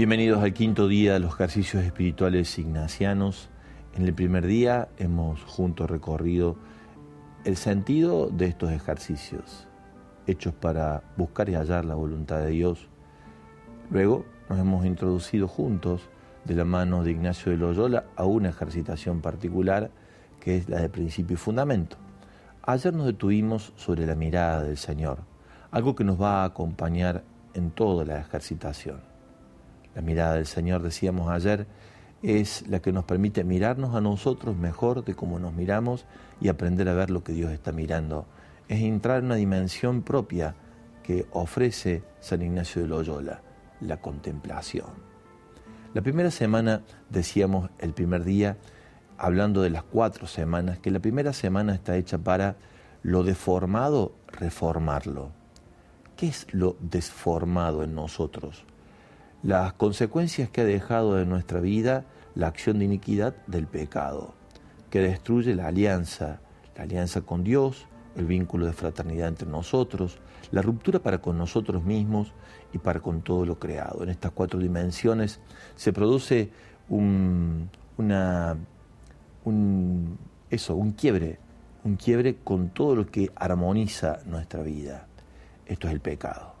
Bienvenidos al quinto día de los ejercicios espirituales ignacianos. En el primer día hemos juntos recorrido el sentido de estos ejercicios, hechos para buscar y hallar la voluntad de Dios. Luego nos hemos introducido juntos de la mano de Ignacio de Loyola a una ejercitación particular que es la de principio y fundamento. Ayer nos detuvimos sobre la mirada del Señor, algo que nos va a acompañar en toda la ejercitación. La mirada del Señor, decíamos ayer, es la que nos permite mirarnos a nosotros mejor de cómo nos miramos y aprender a ver lo que Dios está mirando. Es entrar en una dimensión propia que ofrece San Ignacio de Loyola, la contemplación. La primera semana, decíamos el primer día, hablando de las cuatro semanas, que la primera semana está hecha para lo deformado, reformarlo. ¿Qué es lo desformado en nosotros? Las consecuencias que ha dejado en nuestra vida la acción de iniquidad del pecado, que destruye la alianza, la alianza con Dios, el vínculo de fraternidad entre nosotros, la ruptura para con nosotros mismos y para con todo lo creado. En estas cuatro dimensiones se produce un, un, eso, un quiebre, un quiebre con todo lo que armoniza nuestra vida. Esto es el pecado.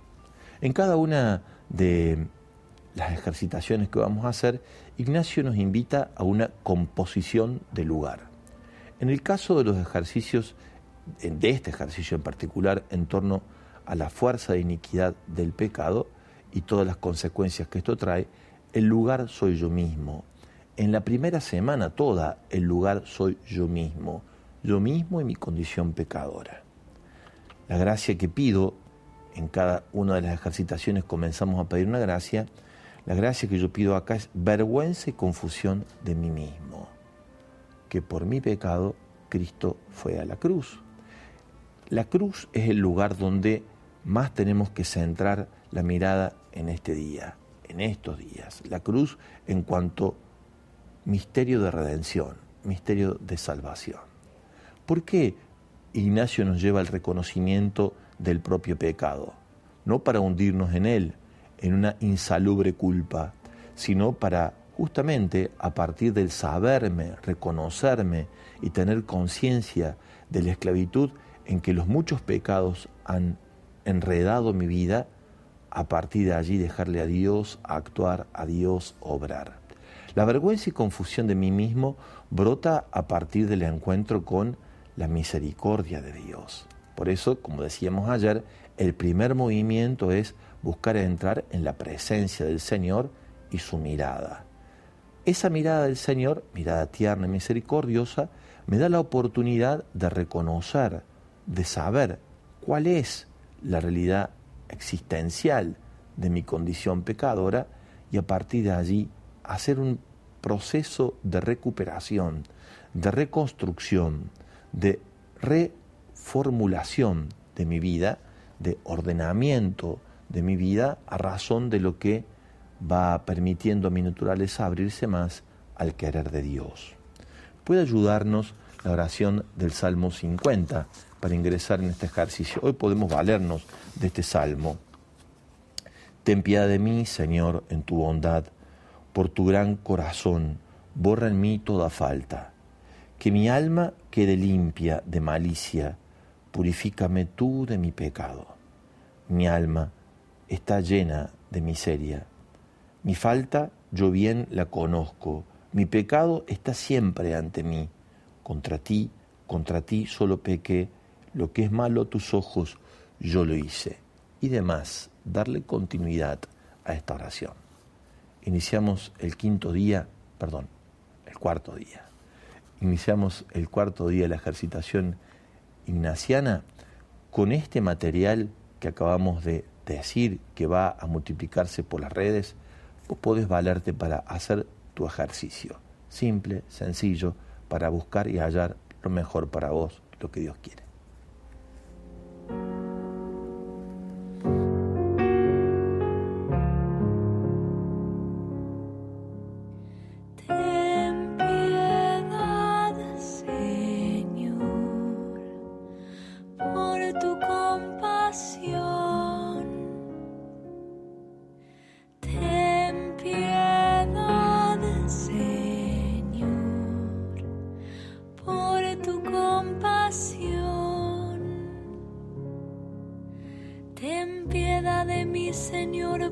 En cada una de las ejercitaciones que vamos a hacer, Ignacio nos invita a una composición de lugar. En el caso de los ejercicios, de este ejercicio en particular, en torno a la fuerza de iniquidad del pecado y todas las consecuencias que esto trae, el lugar soy yo mismo. En la primera semana toda, el lugar soy yo mismo, yo mismo y mi condición pecadora. La gracia que pido, en cada una de las ejercitaciones comenzamos a pedir una gracia, la gracia que yo pido acá es vergüenza y confusión de mí mismo, que por mi pecado Cristo fue a la cruz. La cruz es el lugar donde más tenemos que centrar la mirada en este día, en estos días. La cruz en cuanto misterio de redención, misterio de salvación. ¿Por qué Ignacio nos lleva al reconocimiento del propio pecado? No para hundirnos en él, en una insalubre culpa, sino para justamente a partir del saberme, reconocerme y tener conciencia de la esclavitud en que los muchos pecados han enredado mi vida, a partir de allí dejarle a Dios actuar, a Dios obrar. La vergüenza y confusión de mí mismo brota a partir del encuentro con la misericordia de Dios. Por eso, como decíamos ayer, el primer movimiento es buscar entrar en la presencia del Señor y su mirada. Esa mirada del Señor, mirada tierna y misericordiosa, me da la oportunidad de reconocer, de saber cuál es la realidad existencial de mi condición pecadora y a partir de allí hacer un proceso de recuperación, de reconstrucción, de reformulación de mi vida, de ordenamiento de mi vida a razón de lo que va permitiendo a mi naturaleza abrirse más al querer de Dios. Puede ayudarnos la oración del Salmo 50 para ingresar en este ejercicio. Hoy podemos valernos de este salmo. Ten piedad de mí, Señor, en tu bondad, por tu gran corazón, borra en mí toda falta. Que mi alma quede limpia de malicia, purifícame tú de mi pecado. Mi alma está llena de miseria. Mi falta yo bien la conozco, mi pecado está siempre ante mí. Contra ti, contra ti solo pequé, lo que es malo a tus ojos yo lo hice. Y demás, darle continuidad a esta oración. Iniciamos el quinto día, perdón, el cuarto día. Iniciamos el cuarto día de la ejercitación ignaciana con este material que acabamos de decir que va a multiplicarse por las redes, vos podés valerte para hacer tu ejercicio. Simple, sencillo, para buscar y hallar lo mejor para vos, lo que Dios quiere.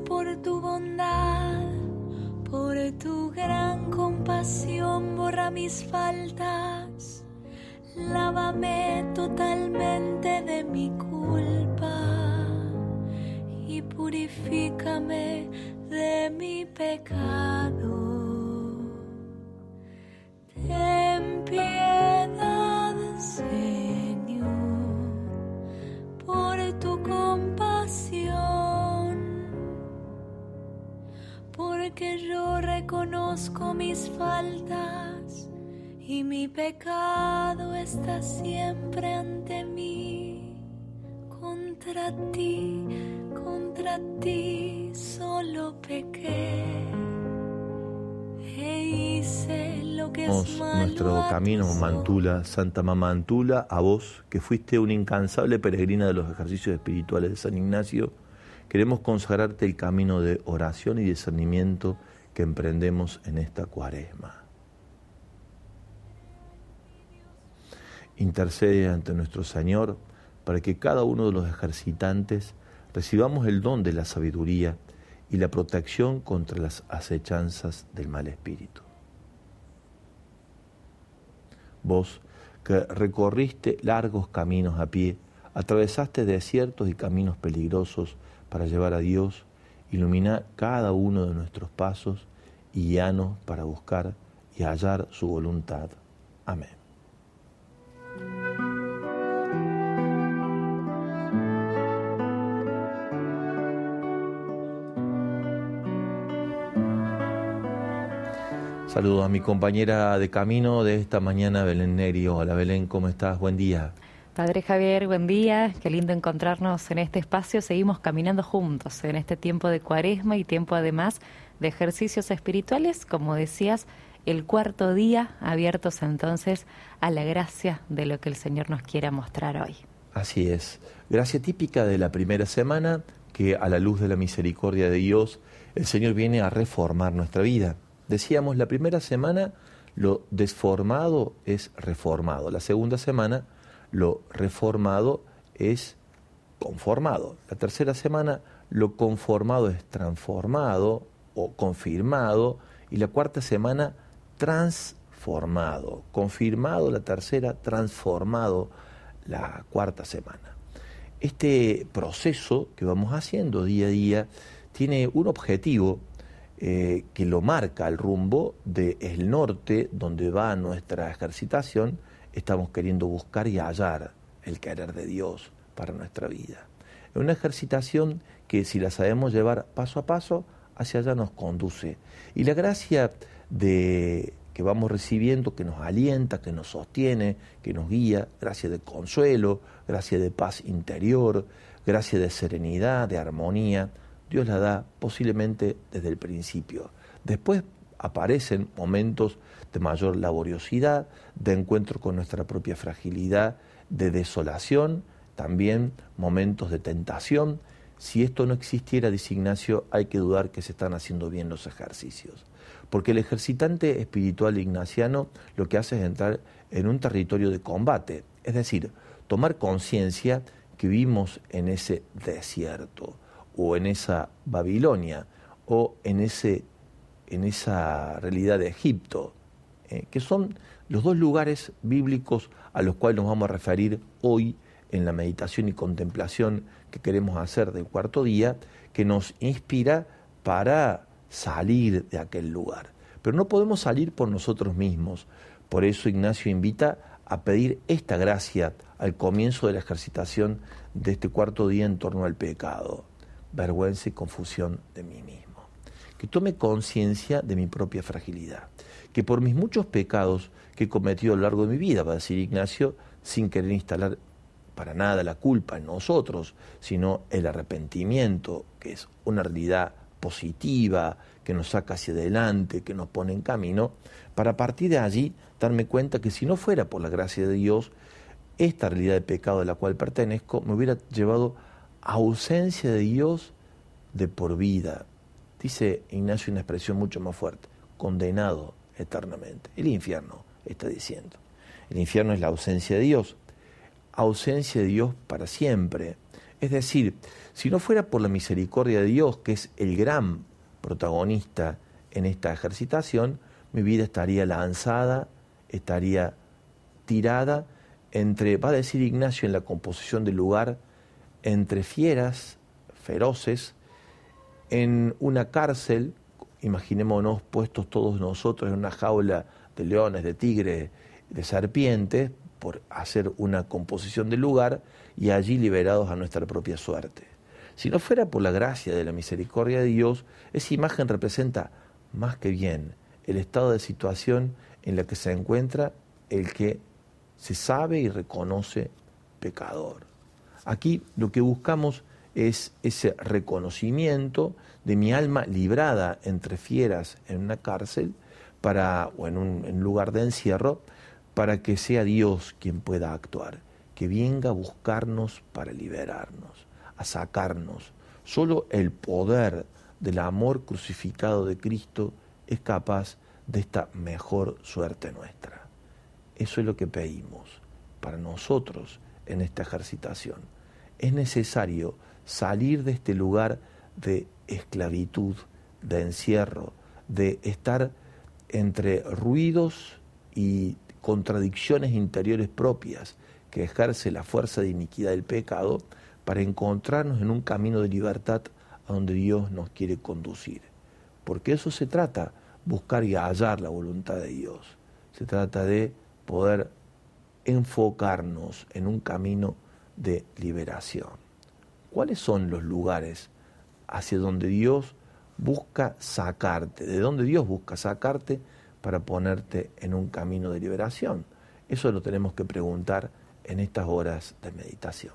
Por tu bondad, por tu gran compasión, borra mis faltas, lávame totalmente camino Mantula, Santa Mamá Antula, a vos que fuiste una incansable peregrina de los ejercicios espirituales de San Ignacio, queremos consagrarte el camino de oración y discernimiento que emprendemos en esta cuaresma. Intercede ante nuestro Señor para que cada uno de los ejercitantes recibamos el don de la sabiduría y la protección contra las acechanzas del mal espíritu. Vos que recorriste largos caminos a pie, atravesaste desiertos y caminos peligrosos para llevar a Dios, ilumina cada uno de nuestros pasos y guíanos para buscar y hallar su voluntad. Amén. Saludos a mi compañera de camino de esta mañana, Belén Nerio. Hola Belén, ¿cómo estás? Buen día. Padre Javier, buen día. Qué lindo encontrarnos en este espacio. Seguimos caminando juntos en este tiempo de cuaresma y tiempo además de ejercicios espirituales, como decías, el cuarto día, abiertos entonces a la gracia de lo que el Señor nos quiera mostrar hoy. Así es. Gracia típica de la primera semana que a la luz de la misericordia de Dios, el Señor viene a reformar nuestra vida Decíamos, la primera semana lo desformado es reformado. La segunda semana lo reformado es conformado. La tercera semana lo conformado es transformado o confirmado. Y la cuarta semana transformado. Confirmado la tercera, transformado la cuarta semana. Este proceso que vamos haciendo día a día tiene un objetivo eh, que lo marca el rumbo del norte, donde va nuestra ejercitación, estamos queriendo buscar y hallar el querer de Dios para nuestra vida. Es una ejercitación que si la sabemos llevar paso a paso, hacia allá nos conduce. Y la gracia de que vamos recibiendo, que nos alienta, que nos sostiene, que nos guía, gracia de consuelo, gracia de paz interior, gracia de serenidad, de armonía, Dios la da posiblemente desde el principio. Después aparecen momentos de mayor laboriosidad, de encuentro con nuestra propia fragilidad, de desolación, también momentos de tentación. Si esto no existiera, dice Ignacio, hay que dudar que se están haciendo bien los ejercicios. Porque el ejercitante espiritual ignaciano lo que hace es entrar en un territorio de combate, es decir, tomar conciencia que vivimos en ese desierto o en esa Babilonia o en, ese, en esa realidad de Egipto, eh, que son los dos lugares bíblicos a los cuales nos vamos a referir hoy en la meditación y contemplación que queremos hacer del cuarto día, que nos inspira para salir de aquel lugar. Pero no podemos salir por nosotros mismos. Por eso Ignacio invita a pedir esta gracia al comienzo de la ejercitación de este cuarto día en torno al pecado vergüenza y confusión de mí mismo. Que tome conciencia de mi propia fragilidad. Que por mis muchos pecados que he cometido a lo largo de mi vida, va a decir Ignacio, sin querer instalar para nada la culpa en nosotros, sino el arrepentimiento, que es una realidad positiva, que nos saca hacia adelante, que nos pone en camino, para partir de allí darme cuenta que si no fuera por la gracia de Dios, esta realidad de pecado de la cual pertenezco me hubiera llevado ausencia de Dios de por vida. Dice Ignacio una expresión mucho más fuerte, condenado eternamente. El infierno está diciendo. El infierno es la ausencia de Dios. Ausencia de Dios para siempre. Es decir, si no fuera por la misericordia de Dios, que es el gran protagonista en esta ejercitación, mi vida estaría lanzada, estaría tirada entre, va a decir Ignacio en la composición del lugar, entre fieras feroces, en una cárcel, imaginémonos puestos todos nosotros en una jaula de leones, de tigres, de serpientes, por hacer una composición del lugar y allí liberados a nuestra propia suerte. Si no fuera por la gracia de la misericordia de Dios, esa imagen representa más que bien el estado de situación en la que se encuentra el que se sabe y reconoce pecador. Aquí lo que buscamos es ese reconocimiento de mi alma librada entre fieras en una cárcel para, o en un lugar de encierro para que sea Dios quien pueda actuar, que venga a buscarnos para liberarnos, a sacarnos. Solo el poder del amor crucificado de Cristo es capaz de esta mejor suerte nuestra. Eso es lo que pedimos para nosotros en esta ejercitación. Es necesario salir de este lugar de esclavitud, de encierro, de estar entre ruidos y contradicciones interiores propias que ejerce la fuerza de iniquidad del pecado para encontrarnos en un camino de libertad a donde Dios nos quiere conducir. Porque eso se trata, buscar y hallar la voluntad de Dios. Se trata de poder enfocarnos en un camino de liberación. ¿Cuáles son los lugares hacia donde Dios busca sacarte? ¿De dónde Dios busca sacarte? para ponerte en un camino de liberación? Eso lo tenemos que preguntar en estas horas de meditación.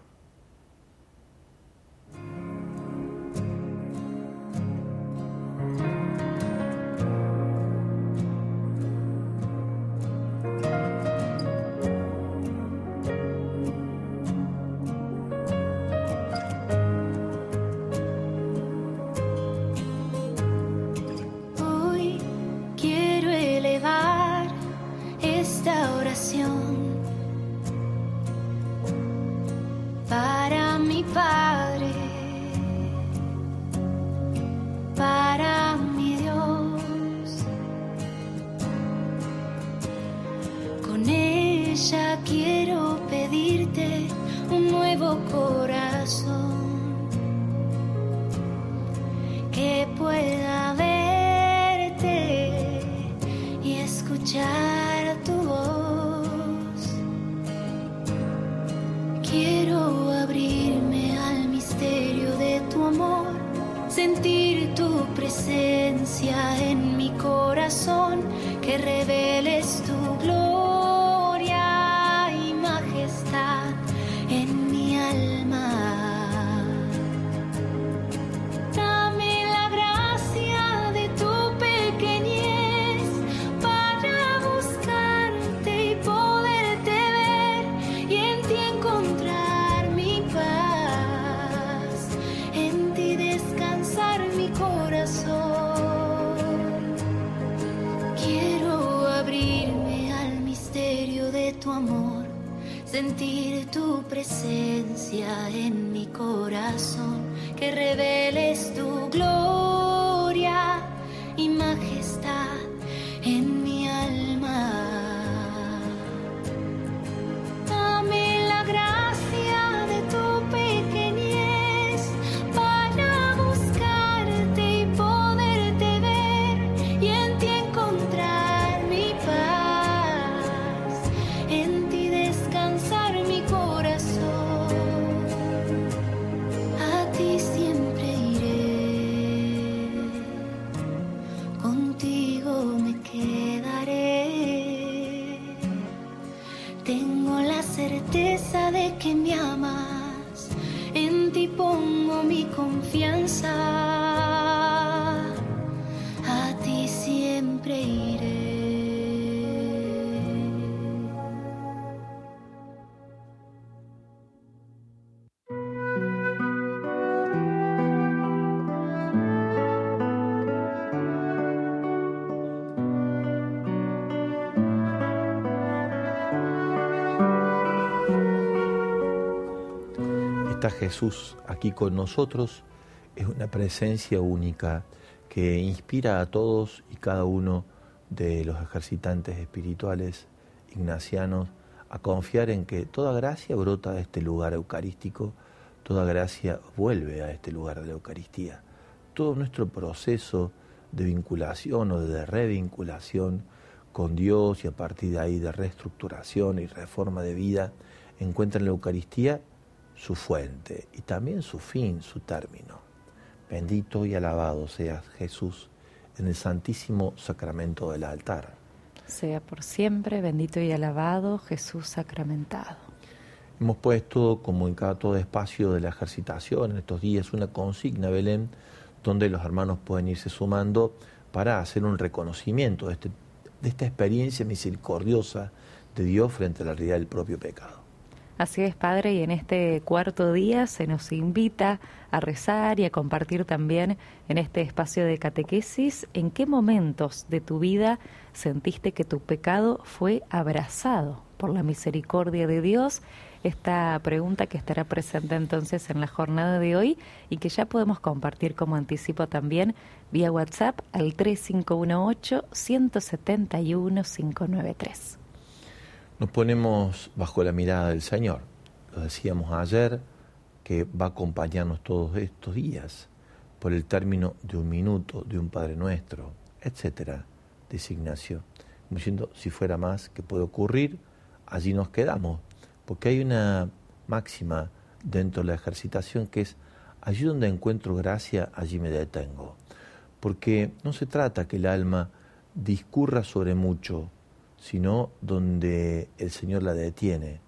reveles tú. Jesús aquí con nosotros, es una presencia única que inspira a todos y cada uno de los ejercitantes espirituales ignacianos a confiar en que toda gracia brota de este lugar eucarístico, toda gracia vuelve a este lugar de la Eucaristía. Todo nuestro proceso de vinculación o de revinculación con Dios y a partir de ahí de reestructuración y reforma de vida encuentra en la Eucaristía su fuente y también su fin, su término. Bendito y alabado seas Jesús en el santísimo sacramento del altar. Sea por siempre bendito y alabado Jesús sacramentado. Hemos puesto, como en cada todo espacio de la ejercitación en estos días, una consigna, Belén, donde los hermanos pueden irse sumando para hacer un reconocimiento de, este, de esta experiencia misericordiosa de Dios frente a la realidad del propio pecado. Así es, Padre, y en este cuarto día se nos invita a rezar y a compartir también en este espacio de catequesis en qué momentos de tu vida sentiste que tu pecado fue abrazado por la misericordia de Dios. Esta pregunta que estará presente entonces en la jornada de hoy y que ya podemos compartir como anticipo también vía WhatsApp al 3518 171 593 nos ponemos bajo la mirada del Señor. Lo decíamos ayer, que va a acompañarnos todos estos días por el término de un minuto, de un Padre Nuestro, etcétera, dice Ignacio. Como diciendo, si fuera más que puede ocurrir, allí nos quedamos. Porque hay una máxima dentro de la ejercitación que es, allí donde encuentro gracia, allí me detengo. Porque no se trata que el alma discurra sobre mucho, sino donde el Señor la detiene.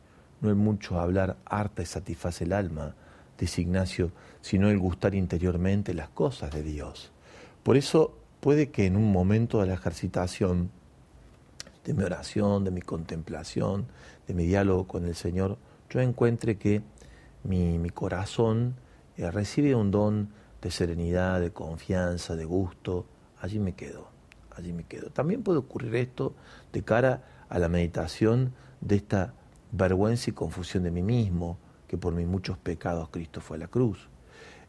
No el mucho hablar harta y satisface el alma, dice Ignacio, sino el gustar interiormente las cosas de Dios. Por eso puede que en un momento de la ejercitación, de mi oración, de mi contemplación, de mi diálogo con el Señor, yo encuentre que mi, mi corazón eh, recibe un don de serenidad, de confianza, de gusto, allí me quedo allí me quedo. También puede ocurrir esto de cara a la meditación de esta vergüenza y confusión de mí mismo, que por mis muchos pecados Cristo fue a la cruz.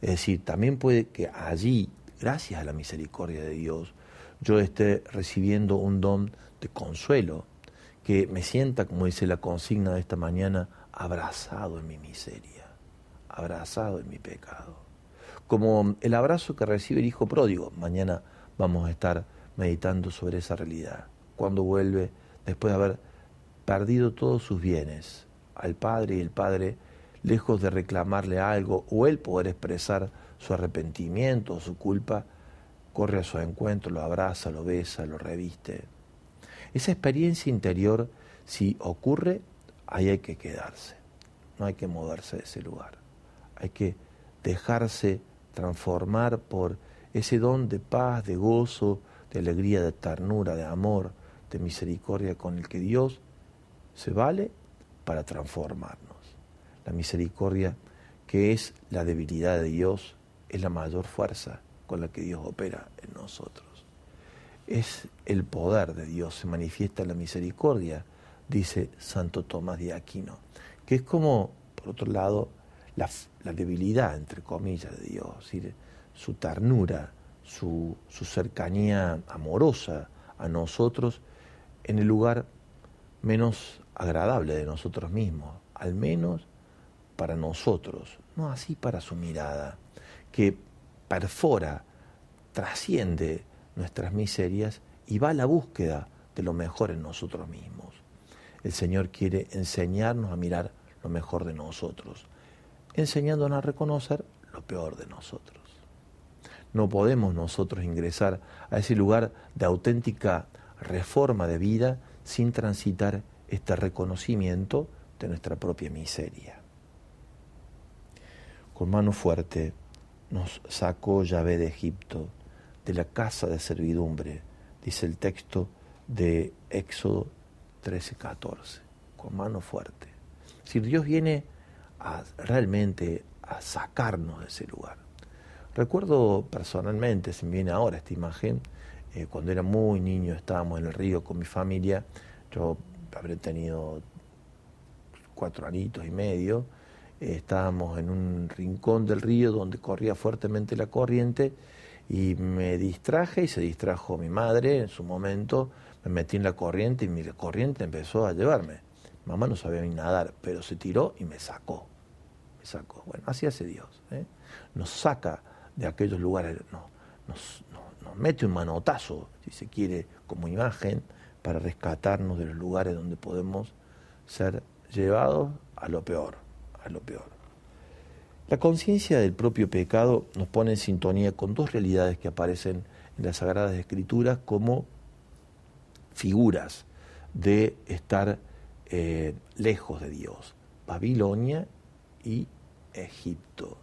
Es decir, también puede que allí, gracias a la misericordia de Dios, yo esté recibiendo un don de consuelo, que me sienta, como dice la consigna de esta mañana, abrazado en mi miseria, abrazado en mi pecado. Como el abrazo que recibe el Hijo pródigo. Mañana vamos a estar meditando sobre esa realidad. Cuando vuelve, después de haber perdido todos sus bienes, al Padre y el Padre, lejos de reclamarle algo o él poder expresar su arrepentimiento o su culpa, corre a su encuentro, lo abraza, lo besa, lo reviste. Esa experiencia interior, si ocurre, ahí hay que quedarse, no hay que moverse de ese lugar, hay que dejarse transformar por ese don de paz, de gozo, de alegría, de ternura, de amor, de misericordia con el que Dios se vale para transformarnos. La misericordia, que es la debilidad de Dios, es la mayor fuerza con la que Dios opera en nosotros. Es el poder de Dios, se manifiesta en la misericordia, dice Santo Tomás de Aquino, que es como, por otro lado, la, debilidad, entre comillas, de Dios, su ternura, su, cercanía amorosa a nosotros en el lugar menos agradable de nosotros mismos, al menos para nosotros, no así para su mirada, que perfora, trasciende nuestras miserias y va a la búsqueda de lo mejor en nosotros mismos. El Señor quiere enseñarnos a mirar lo mejor de nosotros, enseñándonos a reconocer lo peor de nosotros. No podemos nosotros ingresar a ese lugar de auténtica reforma de vida sin transitar este reconocimiento de nuestra propia miseria. Con mano fuerte nos sacó Yahvé de Egipto, de la casa de servidumbre, dice el texto de Éxodo 13:14, con mano fuerte. Si Dios viene realmente a sacarnos de ese lugar. Recuerdo personalmente, se me viene ahora esta imagen, eh, cuando era muy niño estábamos en el río con mi familia, yo habré tenido cuatro anitos y medio, estábamos en un rincón del río donde corría fuertemente la corriente y me distraje y se distrajo mi madre en su momento, me metí en la corriente y mi corriente empezó a llevarme. Mamá no sabía ni nadar, pero se tiró y me sacó. Me sacó. Bueno, así hace Dios. ¿eh? Nos saca de aquellos lugares, no, nos, nos mete un manotazo, si se quiere, como imagen, para rescatarnos de los lugares donde podemos ser llevados a lo peor, a lo peor. La conciencia del propio pecado nos pone en sintonía con dos realidades que aparecen en las Sagradas Escrituras como figuras de estar eh, lejos de Dios, Babilonia y Egipto.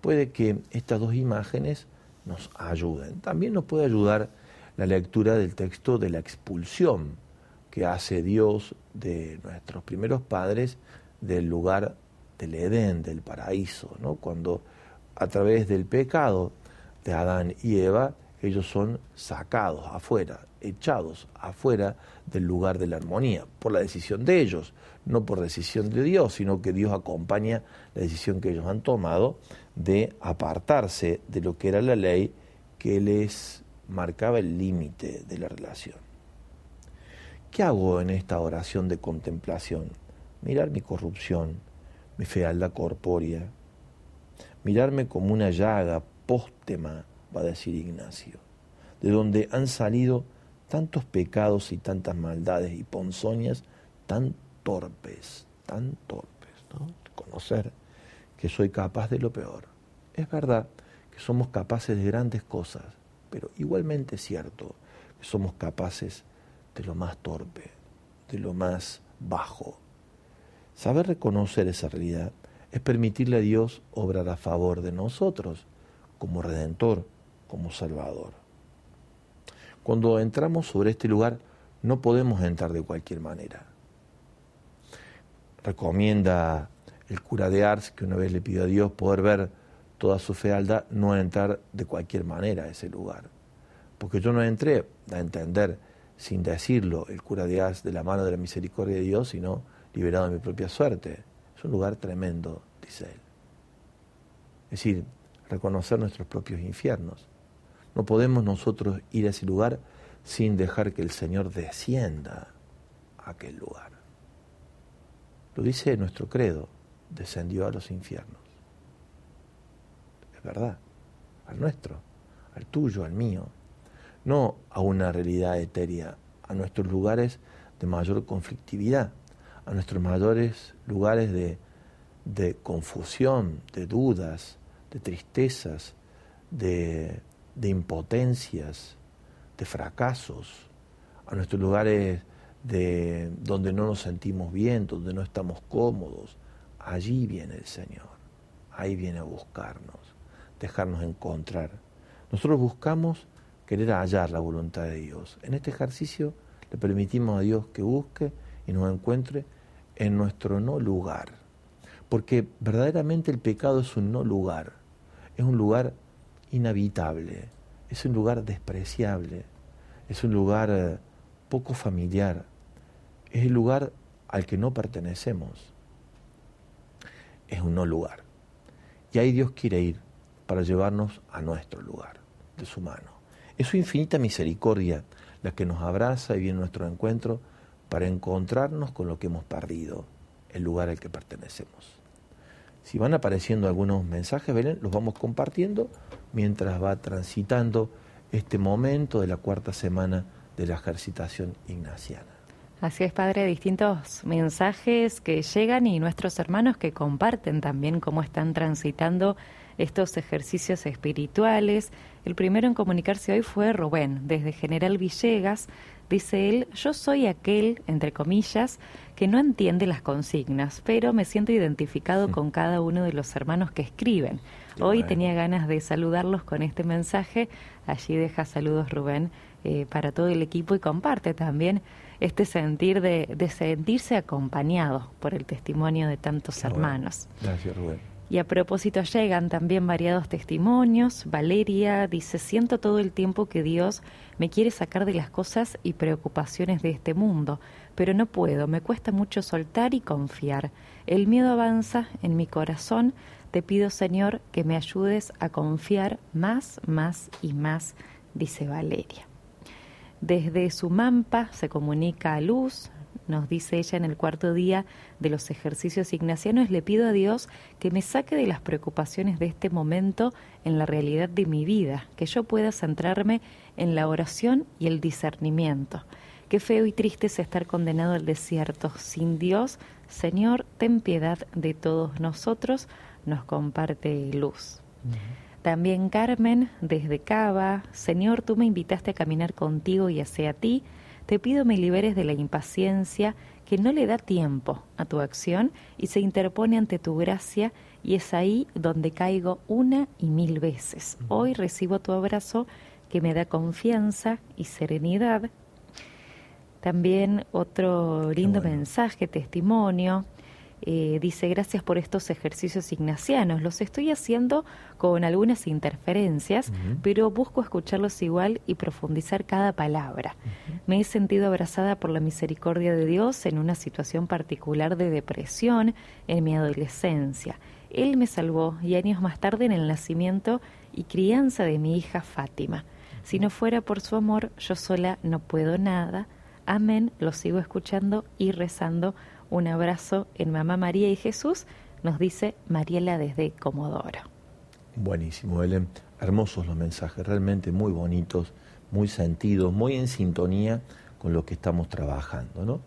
Puede que estas dos imágenes nos ayuden. También nos puede ayudar la lectura del texto de la expulsión que hace Dios de nuestros primeros padres del lugar del Edén, del paraíso, ¿no? cuando a través del pecado de Adán y Eva, ellos son sacados afuera, echados afuera del lugar de la armonía, por la decisión de ellos, no por decisión de Dios, sino que Dios acompaña la decisión que ellos han tomado de apartarse de lo que era la ley que les marcaba el límite de la relación. ¿Qué hago en esta oración de contemplación? Mirar mi corrupción, mi fealdad corpórea, mirarme como una llaga póstema, va a decir Ignacio, de donde han salido tantos pecados y tantas maldades y ponzoñas tan torpes, tan torpes, ¿no? Conocer que soy capaz de lo peor. Es verdad que somos capaces de grandes cosas, pero igualmente es cierto que somos capaces de lo más torpe, de lo más bajo, Saber reconocer esa realidad es permitirle a Dios obrar a favor de nosotros, como redentor, como salvador. Cuando entramos sobre este lugar, no podemos entrar de cualquier manera. Recomienda el cura de Ars, que una vez le pidió a Dios poder ver toda su fealdad, no entrar de cualquier manera a ese lugar. Porque yo no entré a entender, sin decirlo, el cura de Ars de la mano de la misericordia de Dios, sino liberado de mi propia suerte. Es un lugar tremendo, dice él. Es decir, reconocer nuestros propios infiernos. No podemos nosotros ir a ese lugar sin dejar que el Señor descienda a aquel lugar. Lo dice nuestro credo, descendió a los infiernos. Es verdad, al nuestro, al tuyo, al mío, no a una realidad etérea, a nuestros lugares de mayor conflictividad, a nuestros mayores lugares de, de confusión, de dudas, de tristezas, de, de impotencias, de fracasos, a nuestros lugares de donde no nos sentimos bien, donde no estamos cómodos. Allí viene el Señor, ahí viene a buscarnos, dejarnos encontrar. Nosotros buscamos querer hallar la voluntad de Dios. En este ejercicio le permitimos a Dios que busque y nos encuentre en nuestro no lugar. Porque verdaderamente el pecado es un no lugar, es un lugar inhabitable, es un lugar despreciable, es un lugar eh, poco familiar, es el lugar al que no pertenecemos. Es un no lugar. Y ahí Dios quiere ir para llevarnos a nuestro lugar, de su mano. Es su infinita misericordia la que nos abraza y viene nuestro encuentro para encontrarnos con lo que hemos perdido, el lugar al que pertenecemos. Si van apareciendo algunos mensajes, Belén, los vamos compartiendo mientras va transitando este momento de la cuarta semana de la ejercitación ignaciana. Así es, Padre, distintos mensajes que llegan y nuestros hermanos que comparten también cómo están transitando estos ejercicios espirituales. El primero en comunicarse hoy fue Rubén, desde General Villegas, Dice él, yo soy aquel, entre comillas, que no entiende las consignas, pero me siento identificado con cada uno de los hermanos que escriben. Hoy tenía ganas de saludarlos con este mensaje. Allí deja saludos Rubén eh, para todo el equipo y comparte también este sentir de, sentirse acompañado por el testimonio de tantos hermanos. Gracias Rubén. Y a propósito llegan también variados testimonios. Valeria dice, siento todo el tiempo que Dios me quiere sacar de las cosas y preocupaciones de este mundo, pero no puedo, me cuesta mucho soltar y confiar. El miedo avanza en mi corazón. Te pido, Señor, que me ayudes a confiar más, más y más, dice Valeria. Desde su mampa se comunica a Luz, nos dice ella en el cuarto día de los ejercicios ignacianos, le pido a Dios que me saque de las preocupaciones de este momento en la realidad de mi vida, que yo pueda centrarme en la oración y el discernimiento. Qué feo y triste es estar condenado al desierto. Sin Dios, Señor, ten piedad de todos nosotros, nos comparte luz. También Carmen, desde Cava, Señor, tú me invitaste a caminar contigo y hacia ti, te pido me liberes de la impaciencia que no le da tiempo a tu acción y se interpone ante tu gracia y es ahí donde caigo una y mil veces. Hoy recibo tu abrazo que me da confianza y serenidad. También otro lindo mensaje, testimonio eh, dice, gracias por estos ejercicios ignacianos. Los estoy haciendo con algunas interferencias, pero busco escucharlos igual y profundizar cada palabra. Me he sentido abrazada por la misericordia de Dios en una situación particular de depresión en mi adolescencia. Él me salvó y años más tarde en el nacimiento y crianza de mi hija Fátima. Si no fuera por su amor, yo sola no puedo nada. Amén, lo sigo escuchando y rezando un abrazo en Mamá María y Jesús, nos dice Mariela desde Comodoro. Buenísimo, Ellen. Hermosos los mensajes, realmente muy bonitos, muy sentidos, muy en sintonía con lo que estamos trabajando. ¿no?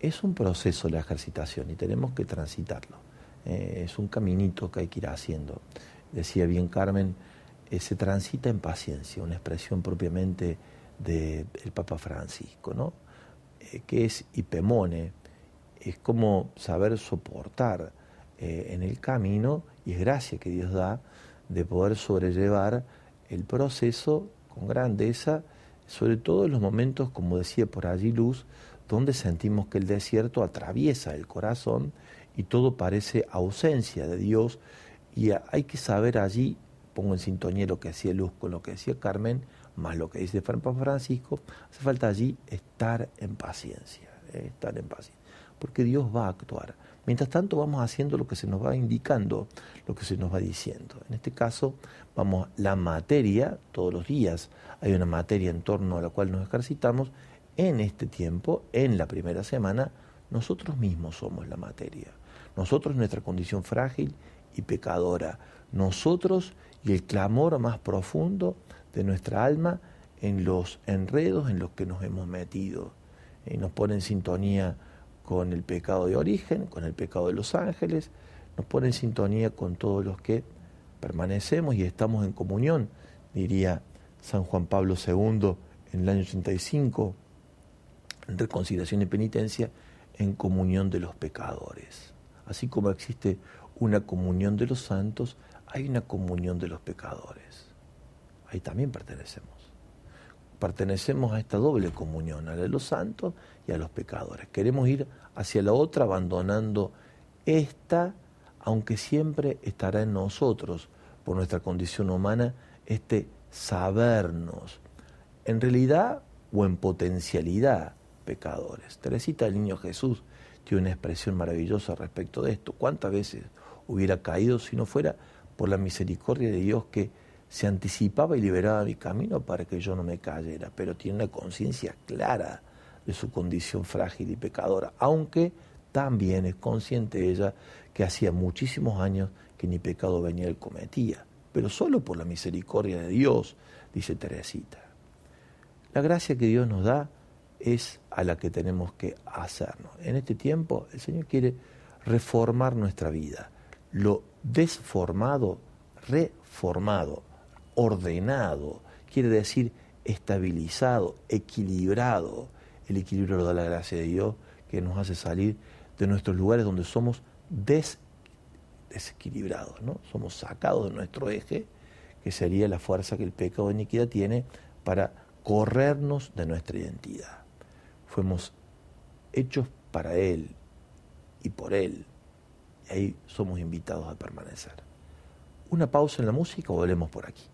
Es un proceso la ejercitación y tenemos que transitarlo. Eh, es un caminito que hay que ir haciendo. Decía bien Carmen, eh, se transita en paciencia, una expresión propiamente del Papa Francisco, ¿no? Eh, que es hipemone, es como saber soportar eh, en el camino y es gracia que Dios da de poder sobrellevar el proceso con grandeza, sobre todo en los momentos, como decía por allí Luz, donde sentimos que el desierto atraviesa el corazón y todo parece ausencia de Dios. Y hay que saber allí, pongo en sintonía lo que decía Luz con lo que decía Carmen, más lo que dice Francisco, hace falta allí estar en paciencia, eh, estar en paciencia porque Dios va a actuar. Mientras tanto vamos haciendo lo que se nos va indicando, lo que se nos va diciendo. En este caso, vamos, la materia, todos los días hay una materia en torno a la cual nos ejercitamos, en este tiempo, en la primera semana, nosotros mismos somos la materia. Nosotros nuestra condición frágil y pecadora. Nosotros y el clamor más profundo de nuestra alma en los enredos en los que nos hemos metido. Y nos pone en sintonía con el pecado de origen, con el pecado de los ángeles, nos pone en sintonía con todos los que permanecemos y estamos en comunión, diría San Juan Pablo II en el año 85, en reconciliación y penitencia, en comunión de los pecadores. Así como existe una comunión de los santos, hay una comunión de los pecadores. Ahí también pertenecemos pertenecemos a esta doble comunión, a la de los santos y a los pecadores. Queremos ir hacia la otra abandonando esta, aunque siempre estará en nosotros, por nuestra condición humana, este sabernos, en realidad o en potencialidad, pecadores. Teresita el Niño Jesús tiene una expresión maravillosa respecto de esto. ¿Cuántas veces hubiera caído si no fuera por la misericordia de Dios que se anticipaba y liberaba mi camino para que yo no me cayera, pero tiene una conciencia clara de su condición frágil y pecadora, aunque también es consciente ella que hacía muchísimos años que ni pecado venía él cometía, pero solo por la misericordia de Dios, dice Teresita. La gracia que Dios nos da es a la que tenemos que hacernos. En este tiempo el Señor quiere reformar nuestra vida. Lo desformado, reformado ordenado, quiere decir estabilizado, equilibrado. El equilibrio lo da la gracia de Dios que nos hace salir de nuestros lugares donde somos desequilibrados, ¿no? Somos sacados de nuestro eje, que sería la fuerza que el pecado de iniquidad tiene para corrernos de nuestra identidad. Fuimos hechos para Él y por Él. ahí somos invitados a permanecer. Una pausa en la música o volvemos por aquí.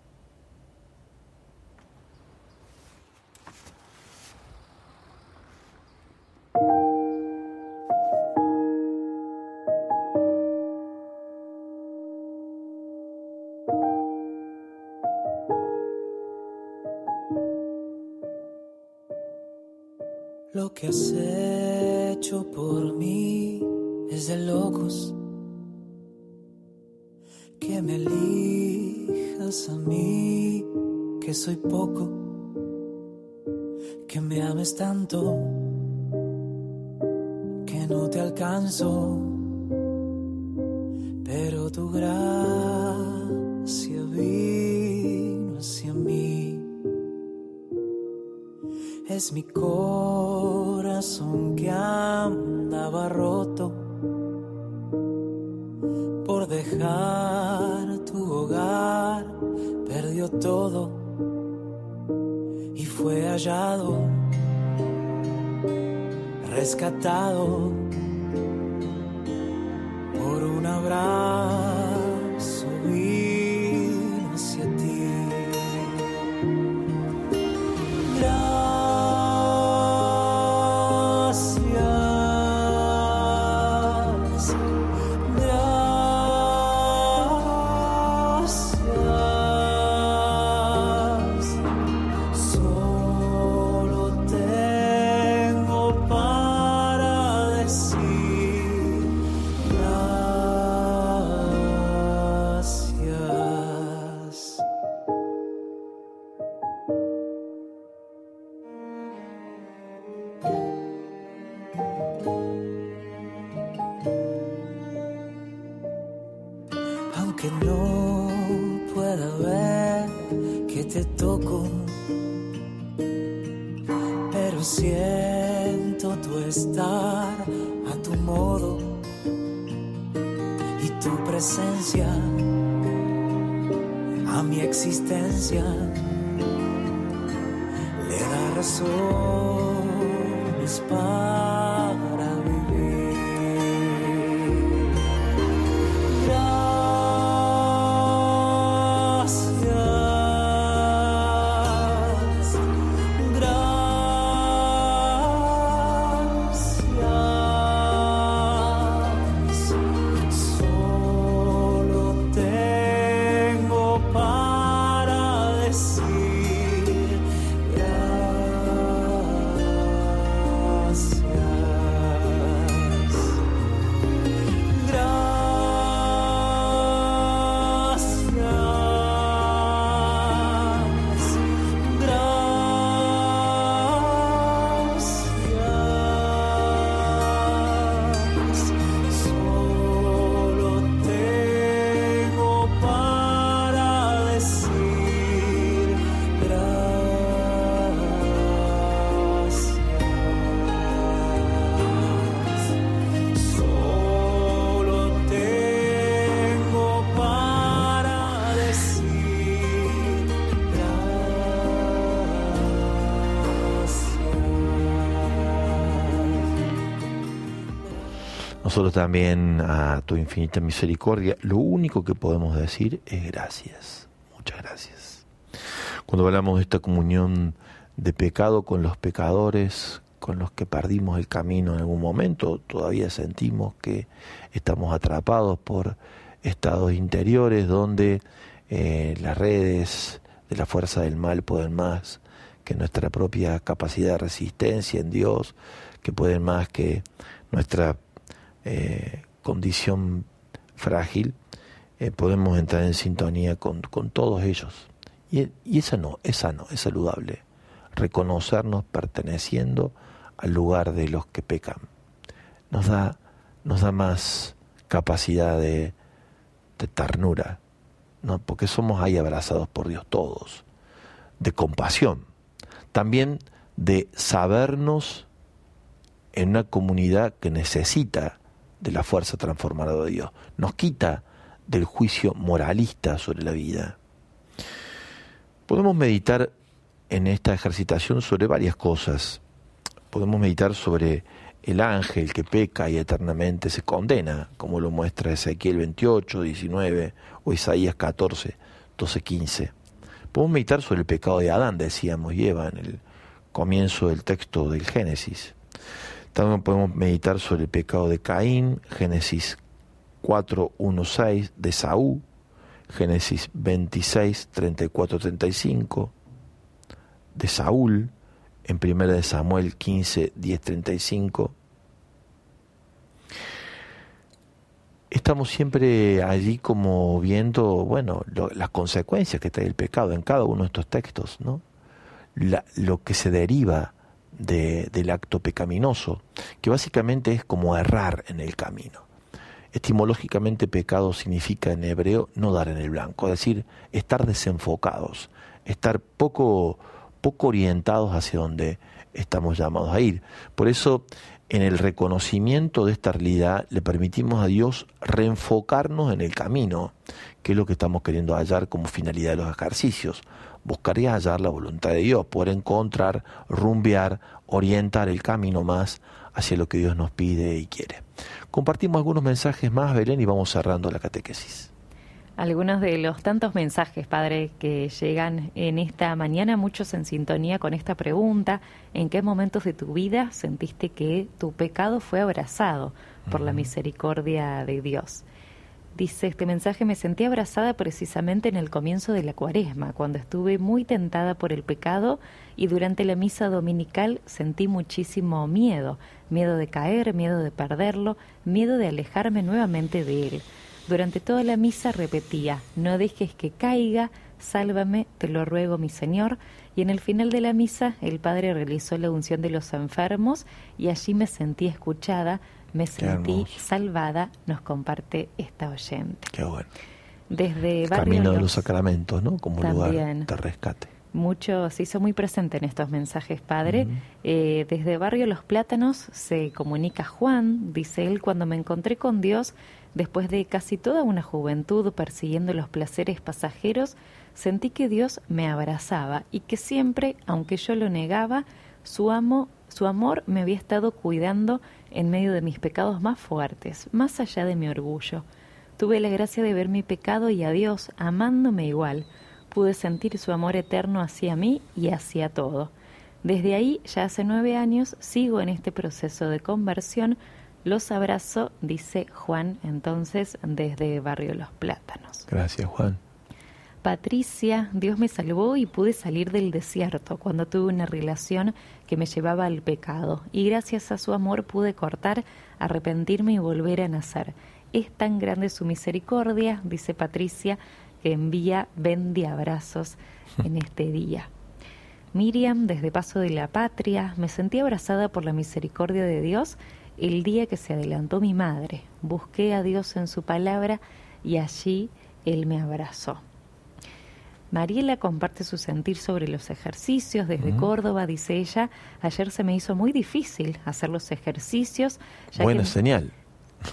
Que has hecho por mí es de locos. Que me elijas a mí, que soy poco. Que me ames tanto, que no te alcanzo. Pero tu gracia Es mi corazón que andaba roto por dejar tu hogar, perdió todo y fue hallado, rescatado por un abrazo Aunque no pueda ver que te toco, pero siento tu estar a tu modo y tu presencia a mi existencia. Le da razones para Nosotros también a tu infinita misericordia, lo único que podemos decir es gracias. Muchas gracias. Cuando hablamos de esta comunión de pecado con los pecadores, con los que perdimos el camino en algún momento, todavía sentimos que estamos atrapados por estados interiores donde eh, las redes de la fuerza del mal pueden más que nuestra propia capacidad de resistencia en Dios, que pueden más que nuestra eh, condición frágil, eh, podemos entrar en sintonía con, con todos ellos. Y, y esa no, esa no, es saludable. Reconocernos perteneciendo al lugar de los que pecan. Nos da, nos da más capacidad de, de ternura, ¿no? porque somos ahí abrazados por Dios todos, de compasión, también de sabernos en una comunidad que necesita de la fuerza transformadora de Dios, nos quita del juicio moralista sobre la vida. Podemos meditar en esta ejercitación sobre varias cosas. Podemos meditar sobre el ángel que peca y eternamente se condena, como lo muestra Ezequiel 28, 19 o Isaías 14, 12, 15. Podemos meditar sobre el pecado de Adán, decíamos, y Eva en el comienzo del texto del Génesis. También podemos meditar sobre el pecado de Caín, Génesis 4, 1, 6, de Saúl, Génesis 26, 34, 35, de Saúl, en 1 de Samuel 15, 10, 35. Estamos siempre allí como viendo, bueno, las consecuencias que trae el pecado en cada uno de estos textos, ¿no? lo que se deriva del acto pecaminoso, que básicamente es como errar en el camino. Etimológicamente pecado significa en hebreo no dar en el blanco, es decir, estar desenfocados, estar poco, poco orientados hacia donde estamos llamados a ir. Por eso, en el reconocimiento de esta realidad, le permitimos a Dios reenfocarnos en el camino, que es lo que estamos queriendo hallar como finalidad de los ejercicios. Buscaría hallar la voluntad de Dios, poder encontrar, rumbear, orientar el camino más hacia lo que Dios nos pide y quiere. Compartimos algunos mensajes más, Belén, y vamos cerrando la catequesis. Algunos de los tantos mensajes, Padre, que llegan en esta mañana, muchos en sintonía con esta pregunta, ¿en qué momentos de tu vida sentiste que tu pecado fue abrazado por la misericordia de Dios? Dice este mensaje, me sentí abrazada precisamente en el comienzo de la cuaresma, cuando estuve muy tentada por el pecado y durante la misa dominical sentí muchísimo miedo, miedo de caer, miedo de perderlo, miedo de alejarme nuevamente de él. Durante toda la misa repetía, no dejes que caiga, sálvame, te lo ruego mi Señor, y en el final de la misa el Padre realizó la unción de los enfermos y allí me sentí escuchada, me sentí salvada, nos comparte esta oyente. Qué bueno. Desde Camino de los Sacramentos, ¿no? Como lugar de rescate. Mucho se hizo muy presente en estos mensajes, padre. Eh, desde Barrio Los Plátanos se comunica Juan, dice él, cuando me encontré con Dios, después de casi toda una juventud persiguiendo los placeres pasajeros, sentí que Dios me abrazaba y que siempre, aunque yo lo negaba, su amo, su amor me había estado cuidando en medio de mis pecados más fuertes, más allá de mi orgullo. Tuve la gracia de ver mi pecado y a Dios amándome igual. Pude sentir su amor eterno hacia mí y hacia todo. Desde ahí, ya hace nueve años, sigo en este proceso de conversión. Los abrazo, dice Juan entonces desde Barrio Los Plátanos. Gracias, Juan. Patricia, Dios me salvó y pude salir del desierto cuando tuve una relación que me llevaba al pecado y gracias a su amor pude cortar, arrepentirme y volver a nacer. Es tan grande su misericordia, dice Patricia, que envía bendi abrazos en este día. Miriam, desde Paso de la Patria, me sentí abrazada por la misericordia de Dios el día que se adelantó mi madre. Busqué a Dios en su palabra y allí Él me abrazó. Mariela comparte su sentir sobre los ejercicios desde Córdoba, dice ella, ayer se me hizo muy difícil hacer los ejercicios. Buena señal.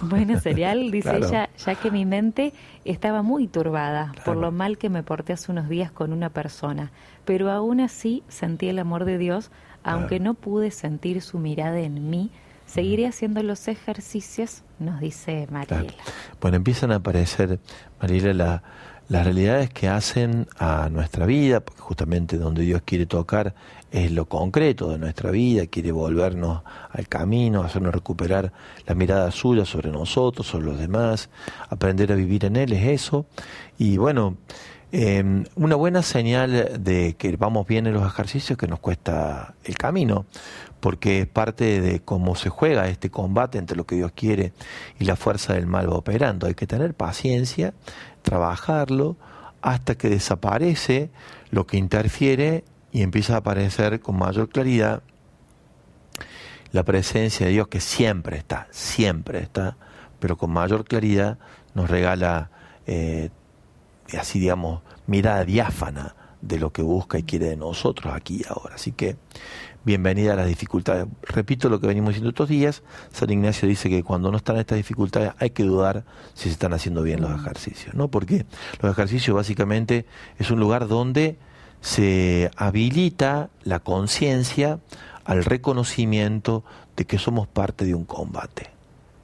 Buena señal, dice ella, ya que mi mente estaba muy turbada por lo mal que me porté hace unos días con una persona, pero aún así sentí el amor de Dios, aunque no pude sentir su mirada en mí, seguiré haciendo los ejercicios, nos dice Mariela. Bueno, empiezan a aparecer, Mariela, la las realidades que hacen a nuestra vida, porque justamente donde Dios quiere tocar es lo concreto de nuestra vida, quiere volvernos al camino, hacernos recuperar la mirada suya sobre nosotros, sobre los demás, aprender a vivir en Él, es eso. Y bueno, em, una buena señal de que vamos bien en los ejercicios que nos cuesta el camino, porque es parte de cómo se juega este combate entre lo que Dios quiere y la fuerza del mal va operando. Hay que tener paciencia, trabajarlo hasta que desaparece lo que interfiere y empieza a aparecer con mayor claridad la presencia de Dios que siempre está, siempre está, pero con mayor claridad nos regala, eh, así digamos, mirada diáfana de lo que busca y quiere de nosotros aquí y ahora. Así que bienvenida a las dificultades. Repito lo que venimos diciendo estos días, San Ignacio dice que cuando no están estas dificultades hay que dudar si se están haciendo bien los ejercicios, ¿no? Porque los ejercicios básicamente es un lugar donde se habilita la conciencia al reconocimiento de que somos parte de un combate.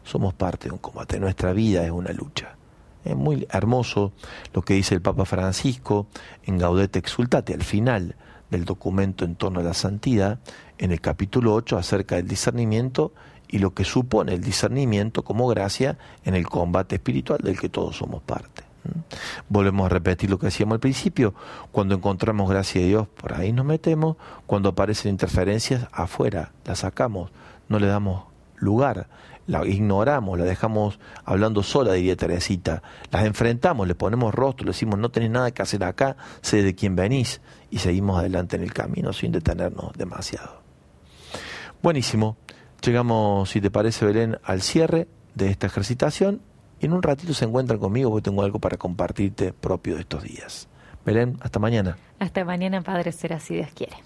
Somos parte de un combate. Nuestra vida es una lucha. Es muy hermoso lo que dice el Papa Francisco en Gaudete Exultate, al final del documento en torno a la santidad, en el capítulo 8 acerca del discernimiento y lo que supone el discernimiento como gracia en el combate espiritual del que todos somos parte. Volvemos a repetir lo que decíamos al principio, cuando encontramos gracia de Dios, por ahí nos metemos, cuando aparecen interferencias, afuera, las sacamos, no le damos lugar, la ignoramos, la dejamos hablando sola, diría Teresita, las enfrentamos, le ponemos rostro, le decimos no tenés nada que hacer acá, sé de quién venís y seguimos adelante en el camino sin detenernos demasiado. Buenísimo, llegamos, si te parece Belén, al cierre de esta ejercitación y en un ratito se encuentran conmigo porque tengo algo para compartirte propio de estos días. Belén, hasta mañana. Hasta mañana, Padre, será si Dios quiere.